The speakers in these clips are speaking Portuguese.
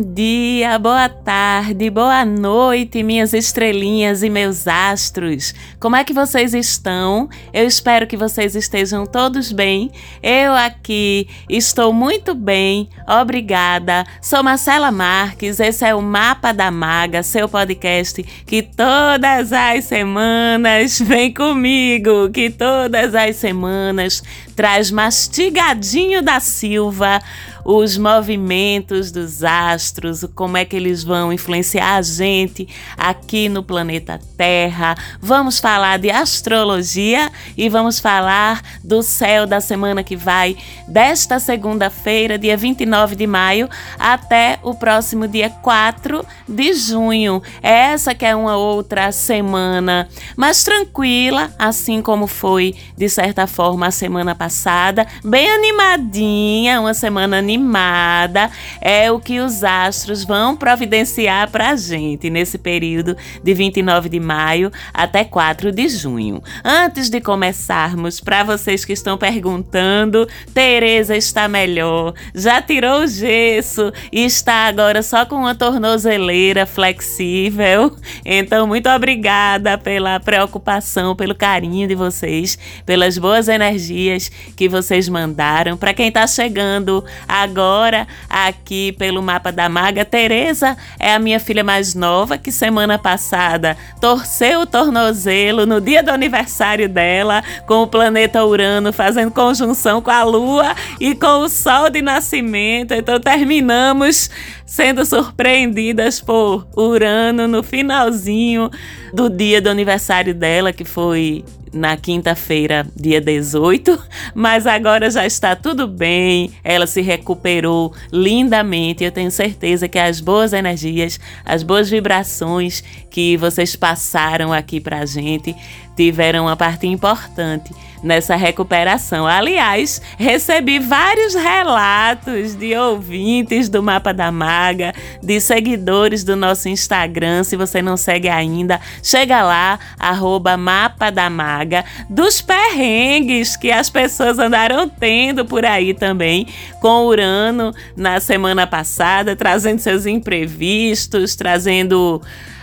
Bom dia, boa tarde, boa noite, minhas estrelinhas e meus astros. Como é que vocês estão? Eu espero que vocês estejam todos bem. Eu aqui estou muito bem, obrigada. Sou Marcela Marques, esse é o Mapa da Maga, seu podcast que todas as semanas vem comigo, que todas as semanas traz mastigadinho da Silva os movimentos dos astros, como é que eles vão influenciar a gente aqui no planeta Terra. Vamos falar de astrologia e vamos falar do céu da semana que vai, desta segunda-feira, dia 29 de maio, até o próximo dia 4 de junho. Essa que é uma outra semana mais tranquila, assim como foi, de certa forma, a semana passada, bem animadinha, uma semana animada animada é o que os astros vão providenciar para a gente nesse período de 29 de maio até 4 de junho. Antes de começarmos, para vocês que estão perguntando, Tereza está melhor, já tirou o gesso e está agora só com uma tornozeleira flexível. Então, muito obrigada pela preocupação, pelo carinho de vocês, pelas boas energias que vocês mandaram. Para quem está chegando agora aqui pelo mapa da maga. Tereza é a minha filha mais nova que semana passada torceu o tornozelo no dia do aniversário dela com o planeta Urano fazendo conjunção com a Lua e com o Sol de nascimento. Então terminamos sendo surpreendidas por Urano no finalzinho do dia do aniversário dela, que foi na quinta-feira, dia 18, mas agora já está tudo bem. Ela se recuperou lindamente. Eu tenho certeza que as boas energias, as boas vibrações que vocês passaram aqui pra gente tiveram uma parte importante nessa recuperação. Aliás, recebi vários relatos de ouvintes do Mapa da Maga, de seguidores do nosso Instagram. Se você não segue ainda, chega lá, arroba Mapa da Maga, dos perrengues que as pessoas andaram tendo por aí também, com Urano na semana passada, trazendo seus imprevistos, trazendo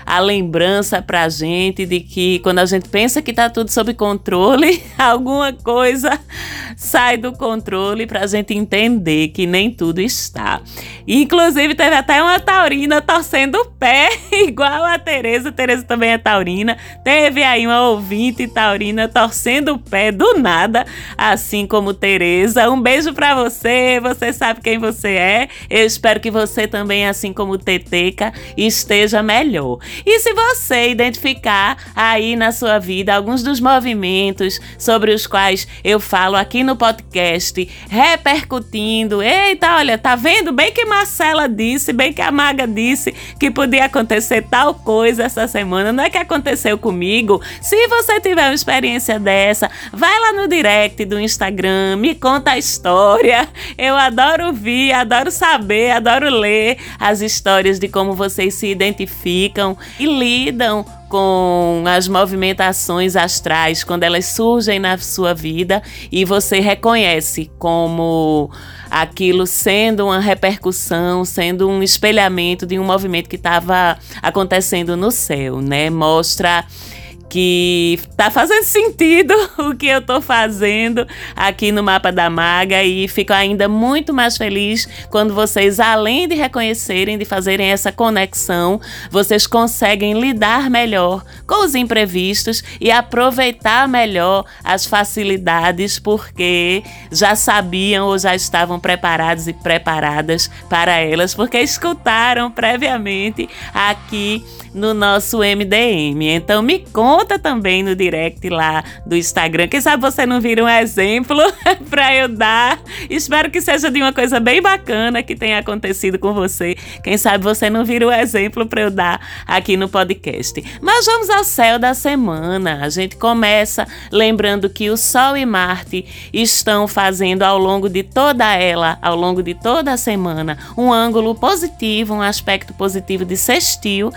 a lembrança pra gente de que quando a gente pensa que tá tudo sob controle, alguma coisa sai do controle pra gente entender que nem tudo está. Inclusive, teve até uma taurina torcendo o pé, igual a Tereza. Tereza também é taurina. Teve aí uma ouvinte taurina torcendo o pé do nada, assim como Tereza. Um beijo para você. Você sabe quem você é. Eu espero que você também, assim como Teteca, esteja melhor. E se você identificar aí na sua vida alguns dos movimentos sobre os quais eu falo aqui no podcast, repercutindo, eita, olha, tá vendo bem que Marcela disse, bem que a Maga disse que podia acontecer tal coisa essa semana, não é que aconteceu comigo? Se você tiver uma experiência dessa, vai lá no direct do Instagram, me conta a história. Eu adoro ouvir, adoro saber, adoro ler as histórias de como vocês se identificam e lidam com as movimentações astrais quando elas surgem na sua vida e você reconhece como aquilo sendo uma repercussão, sendo um espelhamento de um movimento que estava acontecendo no céu, né? Mostra que tá fazendo sentido o que eu tô fazendo aqui no Mapa da Maga e fico ainda muito mais feliz quando vocês, além de reconhecerem, de fazerem essa conexão, vocês conseguem lidar melhor com os imprevistos e aproveitar melhor as facilidades porque já sabiam ou já estavam preparados e preparadas para elas, porque escutaram previamente aqui no nosso MDM. Então me conta também no direct lá do Instagram. Quem sabe você não vira um exemplo para eu dar. Espero que seja de uma coisa bem bacana que tenha acontecido com você. Quem sabe você não vira um exemplo para eu dar aqui no podcast. Mas vamos ao céu da semana. A gente começa lembrando que o Sol e Marte estão fazendo ao longo de toda ela, ao longo de toda a semana, um ângulo positivo, um aspecto positivo de sextil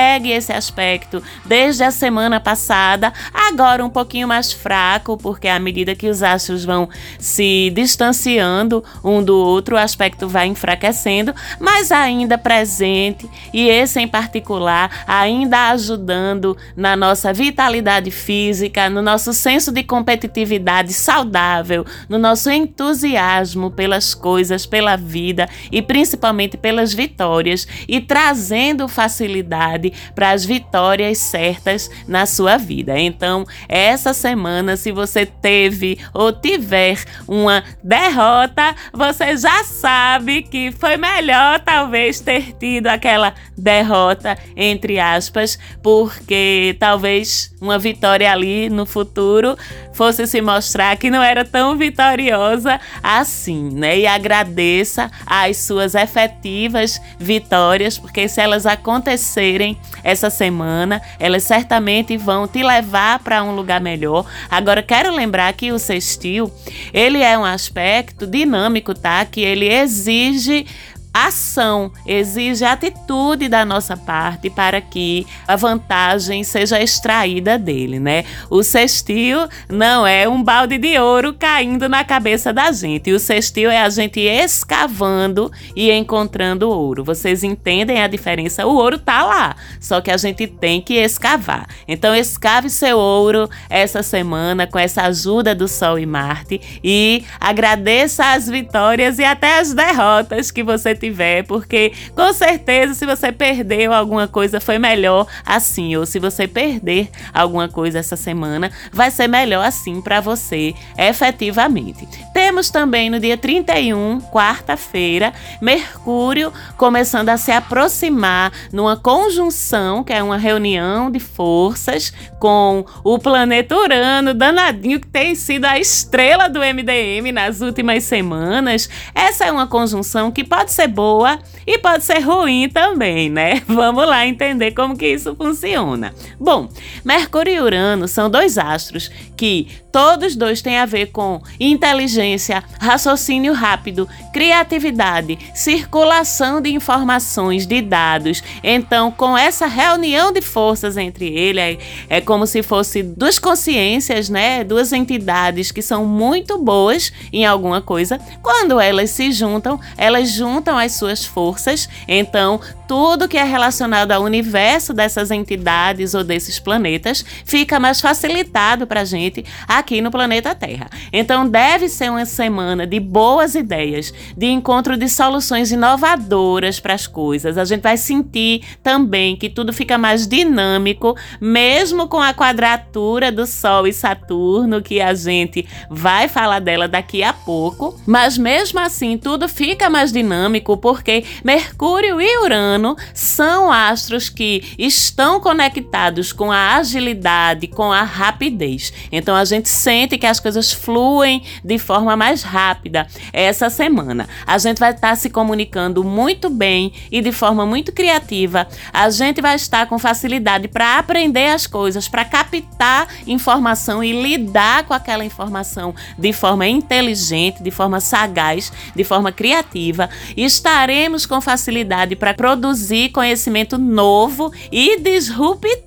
segue esse aspecto desde a semana passada, agora um pouquinho mais fraco, porque à medida que os astros vão se distanciando um do outro, o aspecto vai enfraquecendo, mas ainda presente e esse em particular ainda ajudando na nossa vitalidade física, no nosso senso de competitividade saudável, no nosso entusiasmo pelas coisas, pela vida e principalmente pelas vitórias e trazendo facilidade para as vitórias certas na sua vida. Então, essa semana, se você teve ou tiver uma derrota, você já sabe que foi melhor talvez ter tido aquela derrota, entre aspas, porque talvez uma vitória ali no futuro fosse se mostrar que não era tão vitoriosa assim, né? E agradeça as suas efetivas vitórias, porque se elas acontecerem essa semana, elas certamente vão te levar para um lugar melhor. Agora quero lembrar que o sextil, ele é um aspecto dinâmico, tá? Que ele exige ação, exige atitude da nossa parte para que a vantagem seja extraída dele, né? O sextil não é um balde de ouro caindo na cabeça da gente. O sextil é a gente escavando e encontrando ouro. Vocês entendem a diferença? O ouro tá lá, só que a gente tem que escavar. Então escave seu ouro essa semana com essa ajuda do Sol e Marte e agradeça as vitórias e até as derrotas que você tiver, porque com certeza se você perdeu alguma coisa foi melhor assim, ou se você perder alguma coisa essa semana, vai ser melhor assim para você, efetivamente. Temos também no dia 31, quarta-feira, Mercúrio começando a se aproximar numa conjunção, que é uma reunião de forças com o planeta Urano, danadinho que tem sido a estrela do MDM nas últimas semanas. Essa é uma conjunção que pode ser boa e pode ser ruim também, né? Vamos lá entender como que isso funciona. Bom, Mercúrio e Urano são dois astros que todos dois têm a ver com inteligência, raciocínio rápido, criatividade, circulação de informações, de dados. Então, com essa reunião de forças entre ele, é, é como se fosse duas consciências, né? Duas entidades que são muito boas em alguma coisa. Quando elas se juntam, elas juntam as suas forças. Então, tudo que é relacionado ao universo dessas entidades ou desses planetas fica mais facilitado para a gente aqui no planeta Terra. Então, deve ser uma semana de boas ideias, de encontro de soluções inovadoras para as coisas. A gente vai sentir também que tudo fica mais dinâmico, mesmo com a quadratura do Sol e Saturno, que a gente vai falar dela daqui a pouco. Mas mesmo assim, tudo fica mais dinâmico porque Mercúrio e Urano são astros que estão conectados com a agilidade, com a rapidez. Então a gente sente que as coisas fluem de forma mais rápida essa semana. A gente vai estar se comunicando muito bem e de forma muito criativa. A gente vai estar com facilidade para aprender as coisas, para captar informação e lidar com aquela informação de forma inteligente, de forma sagaz, de forma criativa. Estaremos com facilidade para produzir conhecimento novo e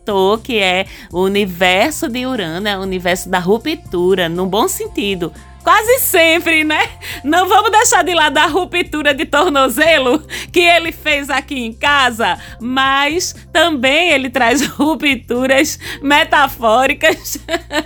disruptor, que é o universo de Urano, é o universo da ruptura, no bom sentido Quase sempre, né? Não vamos deixar de lado a ruptura de tornozelo que ele fez aqui em casa, mas também ele traz rupturas metafóricas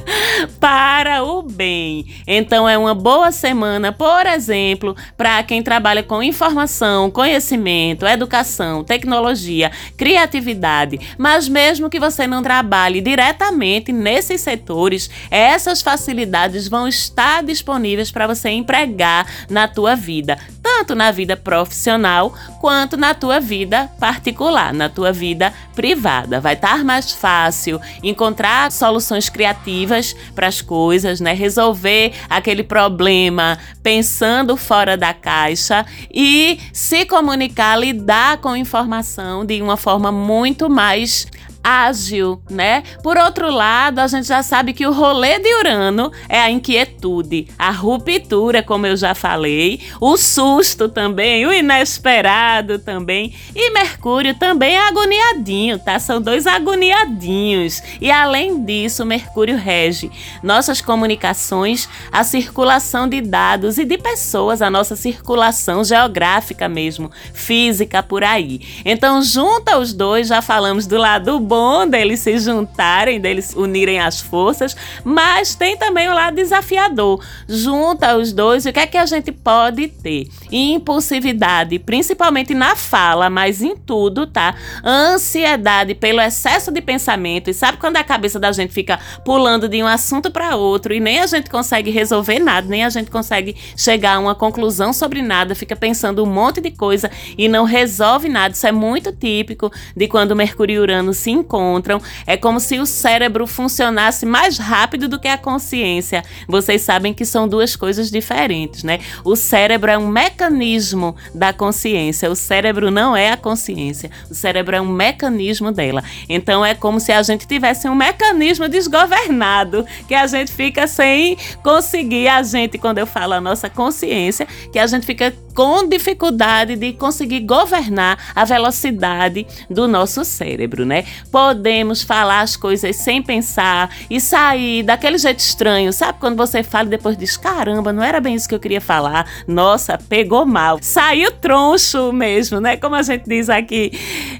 para o bem. Então é uma boa semana, por exemplo, para quem trabalha com informação, conhecimento, educação, tecnologia, criatividade, mas mesmo que você não trabalhe diretamente nesses setores, essas facilidades vão estar disponíveis disponíveis para você empregar na tua vida, tanto na vida profissional quanto na tua vida particular, na tua vida privada. Vai estar mais fácil encontrar soluções criativas para as coisas, né? Resolver aquele problema pensando fora da caixa e se comunicar, lidar com informação de uma forma muito mais ágil, né? Por outro lado, a gente já sabe que o rolê de Urano é a inquietude, a ruptura, como eu já falei, o susto também, o inesperado também, e Mercúrio também é agoniadinho, tá? São dois agoniadinhos. E além disso, Mercúrio rege nossas comunicações, a circulação de dados e de pessoas, a nossa circulação geográfica mesmo, física por aí. Então, junta os dois, já falamos do lado bom deles se juntarem, deles unirem as forças, mas tem também o lado desafiador. Junta os dois, o que é que a gente pode ter? Impulsividade, principalmente na fala, mas em tudo, tá? Ansiedade pelo excesso de pensamento. E sabe quando a cabeça da gente fica pulando de um assunto para outro e nem a gente consegue resolver nada, nem a gente consegue chegar a uma conclusão sobre nada, fica pensando um monte de coisa e não resolve nada. Isso é muito típico de quando Mercúrio e Urano se encontram. É como se o cérebro funcionasse mais rápido do que a consciência. Vocês sabem que são duas coisas diferentes, né? O cérebro é um mecanismo da consciência. O cérebro não é a consciência. O cérebro é um mecanismo dela. Então é como se a gente tivesse um mecanismo desgovernado, que a gente fica sem conseguir a gente, quando eu falo a nossa consciência, que a gente fica com dificuldade de conseguir governar a velocidade do nosso cérebro, né? Podemos falar as coisas sem pensar e sair daquele jeito estranho, sabe? Quando você fala e depois diz: caramba, não era bem isso que eu queria falar, nossa, pegou mal. Saiu troncho mesmo, né? Como a gente diz aqui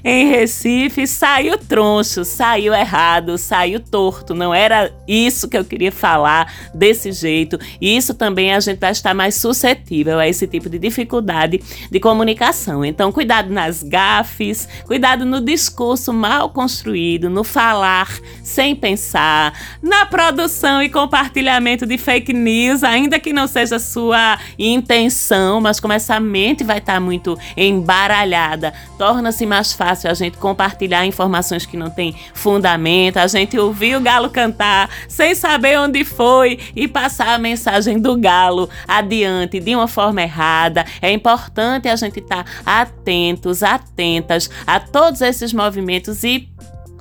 em Recife, saiu troncho, saiu errado, saiu torto, não era isso que eu queria falar desse jeito. E isso também a gente vai estar mais suscetível a esse tipo de dificuldade de comunicação. Então, cuidado nas gafes, cuidado no discurso mal construído, no falar sem pensar, na produção e compartilhamento de fake news, ainda que não seja sua intenção, mas como essa mente vai estar muito embaralhada, torna-se mais fácil a gente compartilhar informações que não têm fundamento, a gente ouvir o galo cantar sem saber onde foi e passar a mensagem do galo adiante de uma forma errada. É importante a gente estar tá atentos, atentas a todos esses movimentos e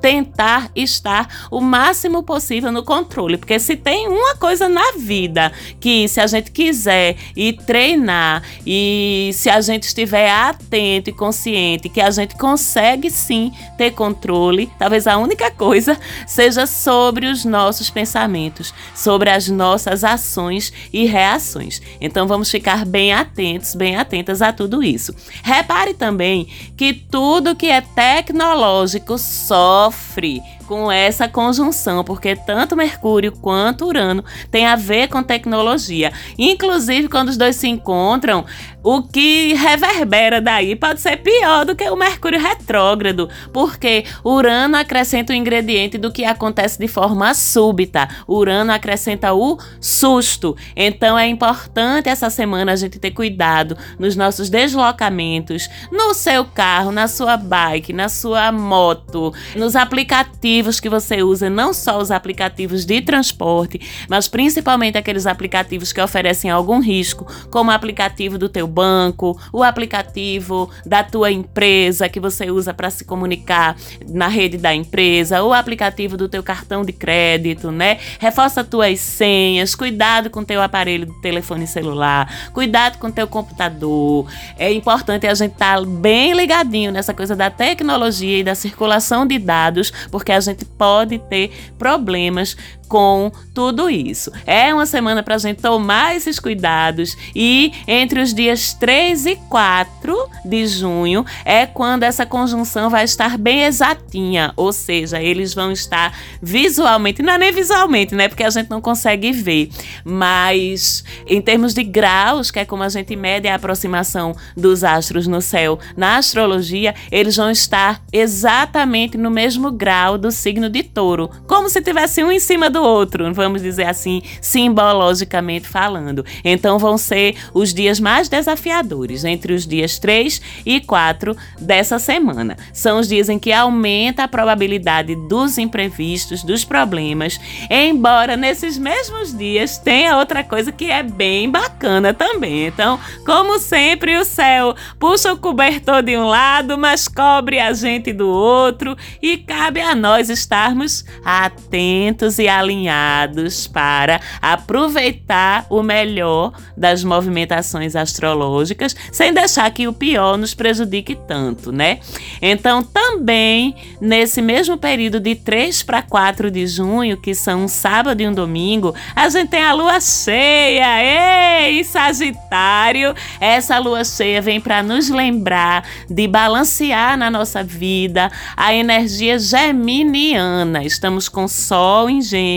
tentar estar o máximo possível no controle, porque se tem uma coisa na vida que se a gente quiser e treinar e se a gente estiver atento e consciente que a gente consegue sim ter controle, talvez a única coisa seja sobre os nossos pensamentos, sobre as nossas ações e reações. Então vamos ficar bem atentos, bem atentas a tudo isso. Repare também que tudo que é tecnológico só of free com essa conjunção, porque tanto Mercúrio quanto Urano tem a ver com tecnologia. Inclusive, quando os dois se encontram, o que reverbera daí pode ser pior do que o Mercúrio retrógrado, porque Urano acrescenta o ingrediente do que acontece de forma súbita. Urano acrescenta o susto. Então é importante essa semana a gente ter cuidado nos nossos deslocamentos, no seu carro, na sua bike, na sua moto, nos aplicativos aplicativos que você usa, não só os aplicativos de transporte, mas principalmente aqueles aplicativos que oferecem algum risco, como o aplicativo do teu banco, o aplicativo da tua empresa que você usa para se comunicar na rede da empresa, o aplicativo do teu cartão de crédito, né? Reforça tuas senhas, cuidado com teu aparelho de telefone celular, cuidado com teu computador. É importante a gente estar tá bem ligadinho nessa coisa da tecnologia e da circulação de dados, porque a gente pode ter problemas com tudo isso. É uma semana para a gente tomar esses cuidados e entre os dias 3 e 4 de junho é quando essa conjunção vai estar bem exatinha, ou seja, eles vão estar visualmente, não é nem visualmente, né? Porque a gente não consegue ver, mas em termos de graus, que é como a gente mede a aproximação dos astros no céu na astrologia, eles vão estar exatamente no mesmo grau do signo de touro, como se tivesse um em cima do do outro, vamos dizer assim, simbologicamente falando. Então vão ser os dias mais desafiadores, entre os dias 3 e 4 dessa semana. São os dias em que aumenta a probabilidade dos imprevistos, dos problemas, embora nesses mesmos dias tenha outra coisa que é bem bacana também. Então, como sempre, o céu puxa o cobertor de um lado, mas cobre a gente do outro e cabe a nós estarmos atentos e alinhados para aproveitar o melhor das movimentações astrológicas, sem deixar que o pior nos prejudique tanto, né? Então, também nesse mesmo período de 3 para 4 de junho, que são um sábado e um domingo, a gente tem a lua cheia. Ei, Sagitário! Essa lua cheia vem para nos lembrar de balancear na nossa vida a energia geminiana. Estamos com Sol em Gêmeos.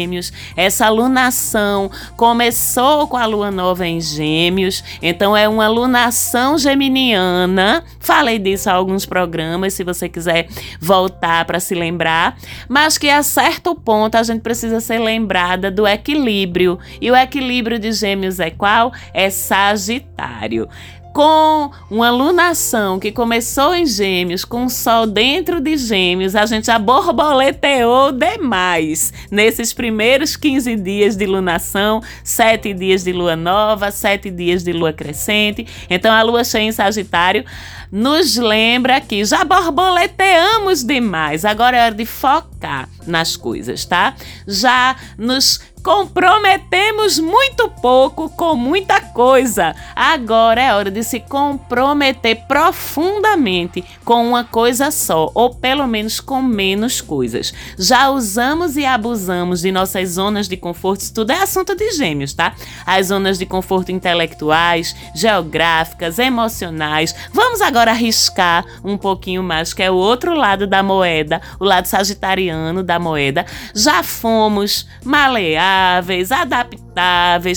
Essa lunação começou com a lua nova em Gêmeos, então é uma lunação geminiana. Falei disso há alguns programas, se você quiser voltar para se lembrar, mas que a certo ponto a gente precisa ser lembrada do equilíbrio. E o equilíbrio de Gêmeos é qual? É Sagitário com uma lunação que começou em Gêmeos, com o Sol dentro de Gêmeos, a gente já borboleteou demais nesses primeiros 15 dias de lunação, 7 dias de lua nova, 7 dias de lua crescente. Então a lua cheia em Sagitário nos lembra que já borboleteamos demais, agora é hora de focar nas coisas, tá? Já nos comprometemos muito pouco com muita coisa. Agora é hora de se comprometer profundamente com uma coisa só, ou pelo menos com menos coisas. Já usamos e abusamos de nossas zonas de conforto, isso tudo é assunto de gêmeos, tá? As zonas de conforto intelectuais, geográficas, emocionais. Vamos agora arriscar um pouquinho mais, que é o outro lado da moeda, o lado sagitariano da moeda. Já fomos maleáveis, adaptáveis,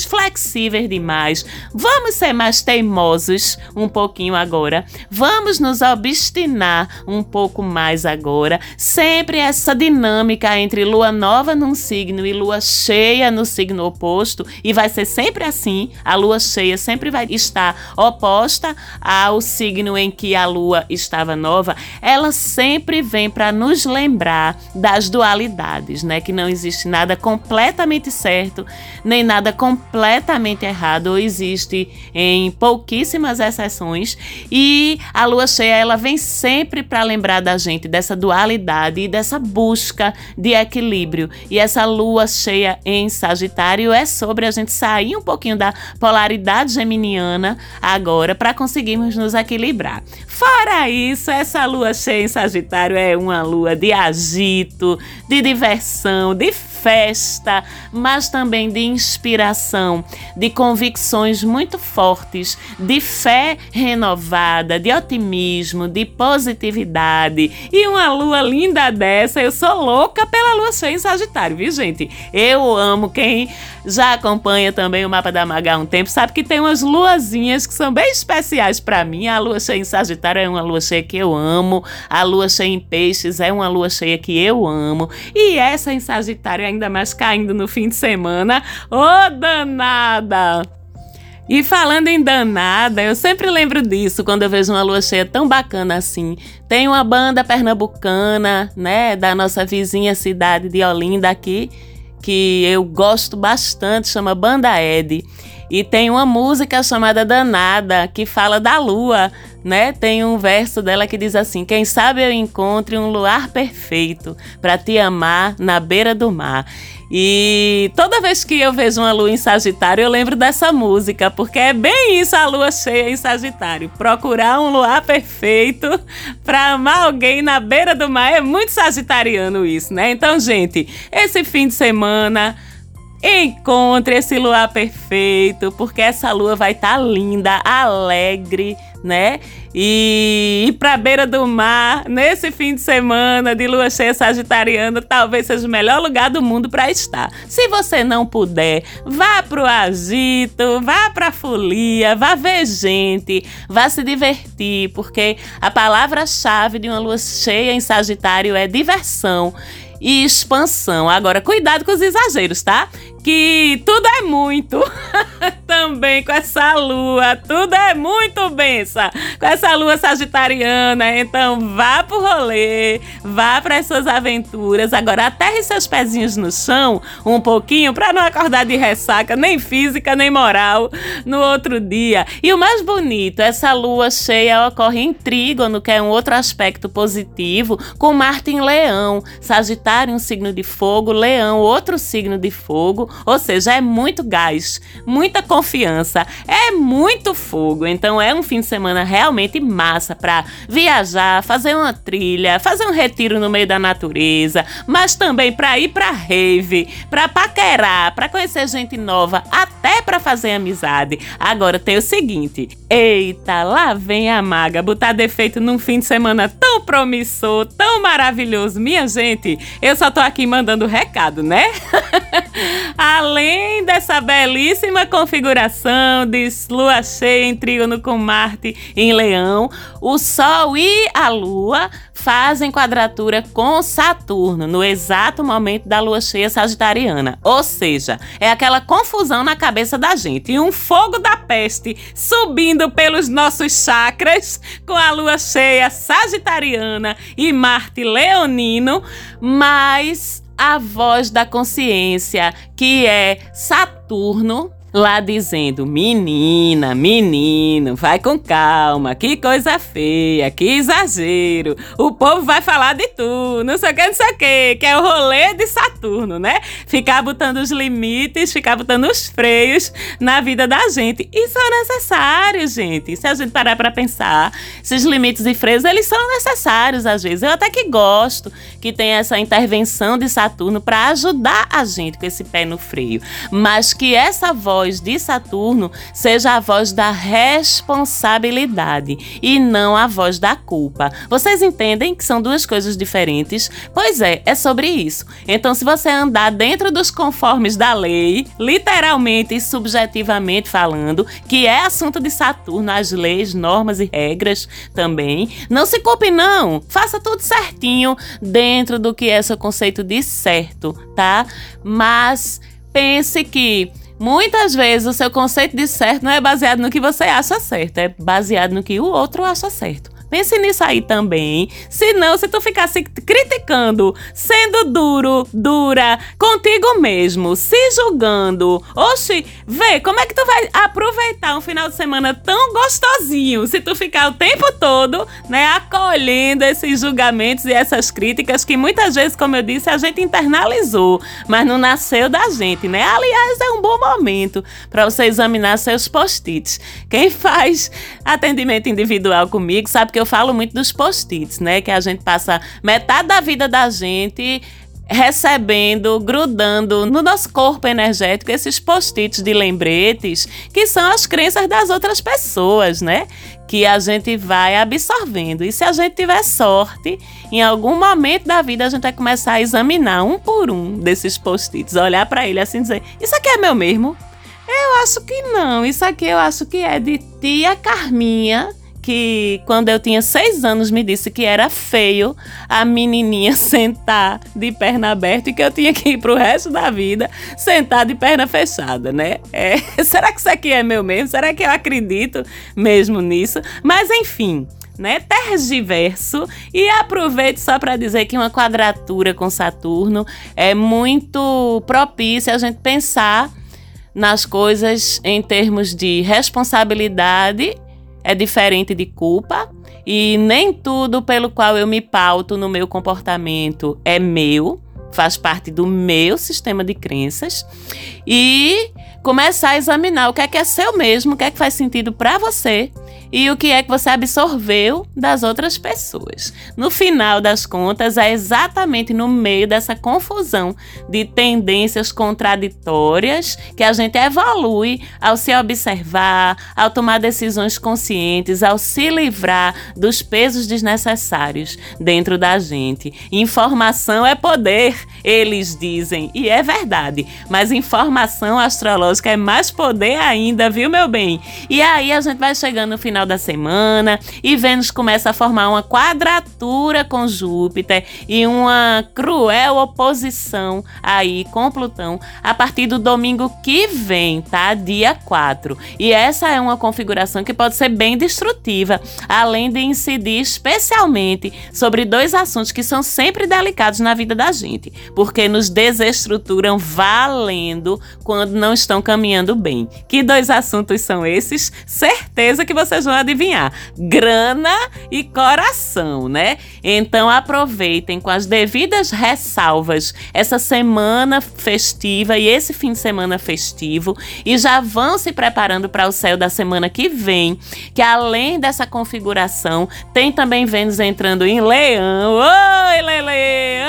flexíveis demais. Vamos ser mais teimosos um pouquinho agora. Vamos nos obstinar um pouco mais agora. Sempre essa dinâmica entre lua nova num signo e lua cheia no signo oposto. E vai ser sempre assim. A lua cheia sempre vai estar oposta ao signo em que a lua estava nova. Ela sempre vem para nos lembrar das dualidades, né? Que não existe nada completamente certo, nem nada completamente errado, ou existe em pouquíssimas exceções. E a lua cheia, ela vem sempre para lembrar da gente dessa dualidade e dessa busca de equilíbrio. E essa lua cheia em Sagitário é sobre a gente sair um pouquinho da polaridade geminiana agora para conseguirmos nos equilibrar. Fora isso, essa lua cheia em Sagitário é uma lua de agito, de diversão, de festa, mas também de inspiração, de convicções muito fortes, de fé renovada, de otimismo, de positividade. E uma lua linda dessa, eu sou louca pela lua cheia em Sagitário, viu, gente? Eu amo quem já acompanha também o mapa da Maga há um tempo, sabe que tem umas luazinhas que são bem especiais para mim. A lua cheia em Sagitário é uma lua cheia que eu amo, a lua cheia em Peixes é uma lua cheia que eu amo, e essa em Sagitário ainda mais caindo no fim de semana. Ô, oh, danada! E falando em danada, eu sempre lembro disso quando eu vejo uma lua cheia tão bacana assim. Tem uma banda pernambucana, né, da nossa vizinha cidade de Olinda aqui, que eu gosto bastante, chama Banda Ed. E tem uma música chamada Danada, que fala da lua, né? Tem um verso dela que diz assim: Quem sabe eu encontre um luar perfeito para te amar na beira do mar. E toda vez que eu vejo uma lua em Sagitário, eu lembro dessa música, porque é bem isso a lua cheia em Sagitário. Procurar um luar perfeito para amar alguém na beira do mar é muito sagitariano isso, né? Então, gente, esse fim de semana encontre esse luar perfeito, porque essa lua vai estar tá linda, alegre, né? E ir pra beira do mar nesse fim de semana de lua cheia sagitariana talvez seja o melhor lugar do mundo para estar. Se você não puder, vá pro agito, vá pra folia, vá ver gente, vá se divertir, porque a palavra-chave de uma lua cheia em Sagitário é diversão. e expansão. Agora, cuidado com os exageros, tá? Que tudo é muito. Também com essa lua, tudo é muito benção. Com essa lua sagitariana, então vá pro rolê, vá para as suas aventuras. Agora aterre seus pezinhos no chão um pouquinho para não acordar de ressaca, nem física, nem moral, no outro dia. E o mais bonito, essa lua cheia ocorre em trígono, que é um outro aspecto positivo, com Marte em Leão, Sagitário um signo de fogo, Leão outro signo de fogo, ou seja, é muito gás, muita confiança, é muito fogo. Então é um fim de semana realmente massa para viajar, fazer uma trilha, fazer um retiro no meio da natureza, mas também para ir para rave, para paquerar, para conhecer gente nova, até para fazer amizade. Agora tem o seguinte: eita, lá vem a maga botar defeito num fim de semana tão promissor, tão maravilhoso. Minha gente, eu só tô aqui mandando recado, né? Além dessa belíssima configuração de lua cheia em trígono com Marte em Leão, o Sol e a Lua fazem quadratura com Saturno no exato momento da lua cheia sagitariana. Ou seja, é aquela confusão na cabeça da gente e um fogo da peste subindo pelos nossos chakras com a lua cheia sagitariana e Marte leonino, mas a voz da consciência, que é Saturno, lá dizendo: Menina, menino, vai com calma, que coisa feia, que exagero. O povo vai falar de tu, não sei o que, não sei o que, que é o rolê de Saturno, né? Ficar botando os limites, ficar botando os freios na vida da gente. Isso é necessário, gente. Se a gente parar para pensar, esses limites e freios, eles são necessários às vezes. Eu até que gosto que tenha essa intervenção de Saturno para ajudar a gente com esse pé no freio, mas que essa voz voz de Saturno seja a voz da responsabilidade e não a voz da culpa. Vocês entendem que são duas coisas diferentes? Pois é, é sobre isso. Então, se você andar dentro dos conformes da lei, literalmente e subjetivamente falando, que é assunto de Saturno, as leis, normas e regras também, não se culpe não. Faça tudo certinho dentro do que é seu conceito de certo, tá? Mas pense que Muitas vezes o seu conceito de certo não é baseado no que você acha certo, é baseado no que o outro acha certo. Pense nisso aí também. Se não, se tu ficar se criticando, sendo duro, dura, contigo mesmo, se julgando, oxe, vê como é que tu vai aproveitar um final de semana tão gostosinho se tu ficar o tempo todo, né, acolhendo esses julgamentos e essas críticas que muitas vezes, como eu disse, a gente internalizou, mas não nasceu da gente, né? Aliás, é um bom momento para você examinar seus post-its. Quem faz atendimento individual comigo sabe que eu eu falo muito dos post-its, né? Que a gente passa metade da vida da gente recebendo, grudando no nosso corpo energético esses post-its de lembretes, que são as crenças das outras pessoas, né? Que a gente vai absorvendo. E se a gente tiver sorte, em algum momento da vida a gente vai começar a examinar um por um desses post-its, olhar para ele assim dizer: Isso aqui é meu mesmo? Eu acho que não. Isso aqui eu acho que é de tia Carminha que quando eu tinha seis anos me disse que era feio a menininha sentar de perna aberta e que eu tinha que ir pro resto da vida sentar de perna fechada, né? É, será que isso aqui é meu mesmo? Será que eu acredito mesmo nisso? Mas enfim, né? Tergiverso e aproveito só para dizer que uma quadratura com Saturno é muito propícia a gente pensar nas coisas em termos de responsabilidade é diferente de culpa e nem tudo pelo qual eu me pauto no meu comportamento é meu, faz parte do meu sistema de crenças. E começar a examinar o que é que é seu mesmo, o que é que faz sentido para você e o que é que você absorveu das outras pessoas. No final das contas, é exatamente no meio dessa confusão de tendências contraditórias que a gente evolui ao se observar, ao tomar decisões conscientes, ao se livrar dos pesos desnecessários dentro da gente. Informação é poder, eles dizem, e é verdade, mas informação astrológica é mais poder ainda, viu, meu bem? E aí a gente vai chegando no final final da semana e Vênus começa a formar uma quadratura com Júpiter e uma cruel oposição aí com Plutão a partir do domingo que vem, tá? Dia 4. E essa é uma configuração que pode ser bem destrutiva, além de incidir especialmente sobre dois assuntos que são sempre delicados na vida da gente, porque nos desestruturam valendo quando não estão caminhando bem. Que dois assuntos são esses? Certeza que vocês vão adivinhar: grana e coração, né? Então aproveitem com as devidas ressalvas essa semana festiva e esse fim de semana festivo e já vão se preparando para o céu da semana que vem, que além dessa configuração, tem também Vênus entrando em Leão. Oi, Lele!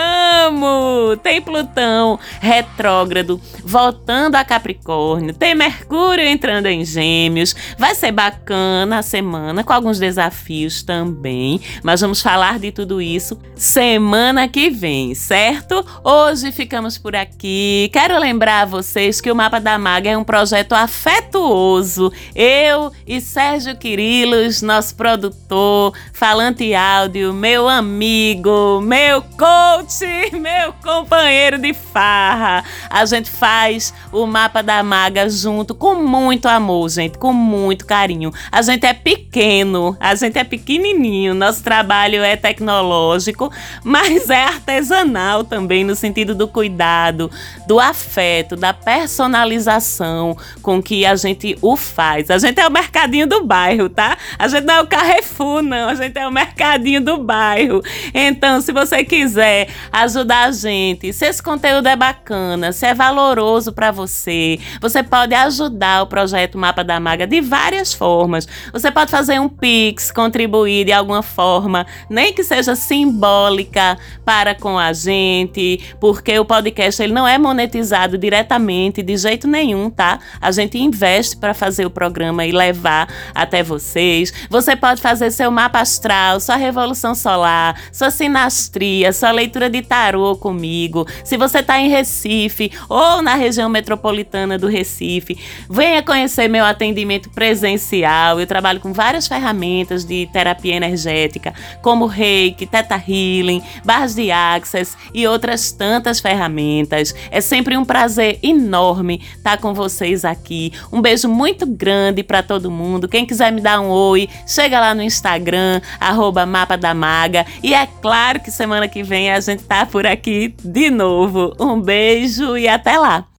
Amo! Tem Plutão retrógrado voltando a Capricórnio, tem Mercúrio entrando em Gêmeos. Vai ser bacana semana com alguns desafios também, mas vamos falar de tudo isso semana que vem, certo? Hoje ficamos por aqui. Quero lembrar a vocês que o Mapa da Maga é um projeto afetuoso. Eu e Sérgio Quirilos, nosso produtor, falante áudio, meu amigo, meu coach, meu companheiro de farra. A gente faz o Mapa da Maga junto com muito amor, gente, com muito carinho. A gente é pequeno, a gente é pequenininho, nosso trabalho é tecnológico, mas é artesanal também no sentido do cuidado, do afeto, da personalização com que a gente o faz. A gente é o mercadinho do bairro, tá? A gente não é o Carrefour, não. A gente é o mercadinho do bairro. Então, se você quiser ajudar a gente, se esse conteúdo é bacana, se é valoroso para você, você pode ajudar o projeto Mapa da Maga de várias formas. Você pode fazer um Pix, contribuir de alguma forma, nem que seja simbólica para com a gente, porque o podcast ele não é monetizado diretamente de jeito nenhum, tá? A gente investe para fazer o programa e levar até vocês. Você pode fazer seu mapa astral, sua revolução solar, sua sinastria, sua leitura de tarô comigo. Se você está em Recife ou na região metropolitana do Recife, venha conhecer meu atendimento presencial. Eu trabalho com várias ferramentas de terapia energética, como Reiki, Teta Healing, barras de Access e outras tantas ferramentas. É sempre um prazer enorme estar com vocês aqui. Um beijo muito grande para todo mundo. Quem quiser me dar um oi, chega lá no Instagram, arroba Mapa da Maga. E é claro que semana que vem a gente tá por aqui de novo. Um beijo e até lá!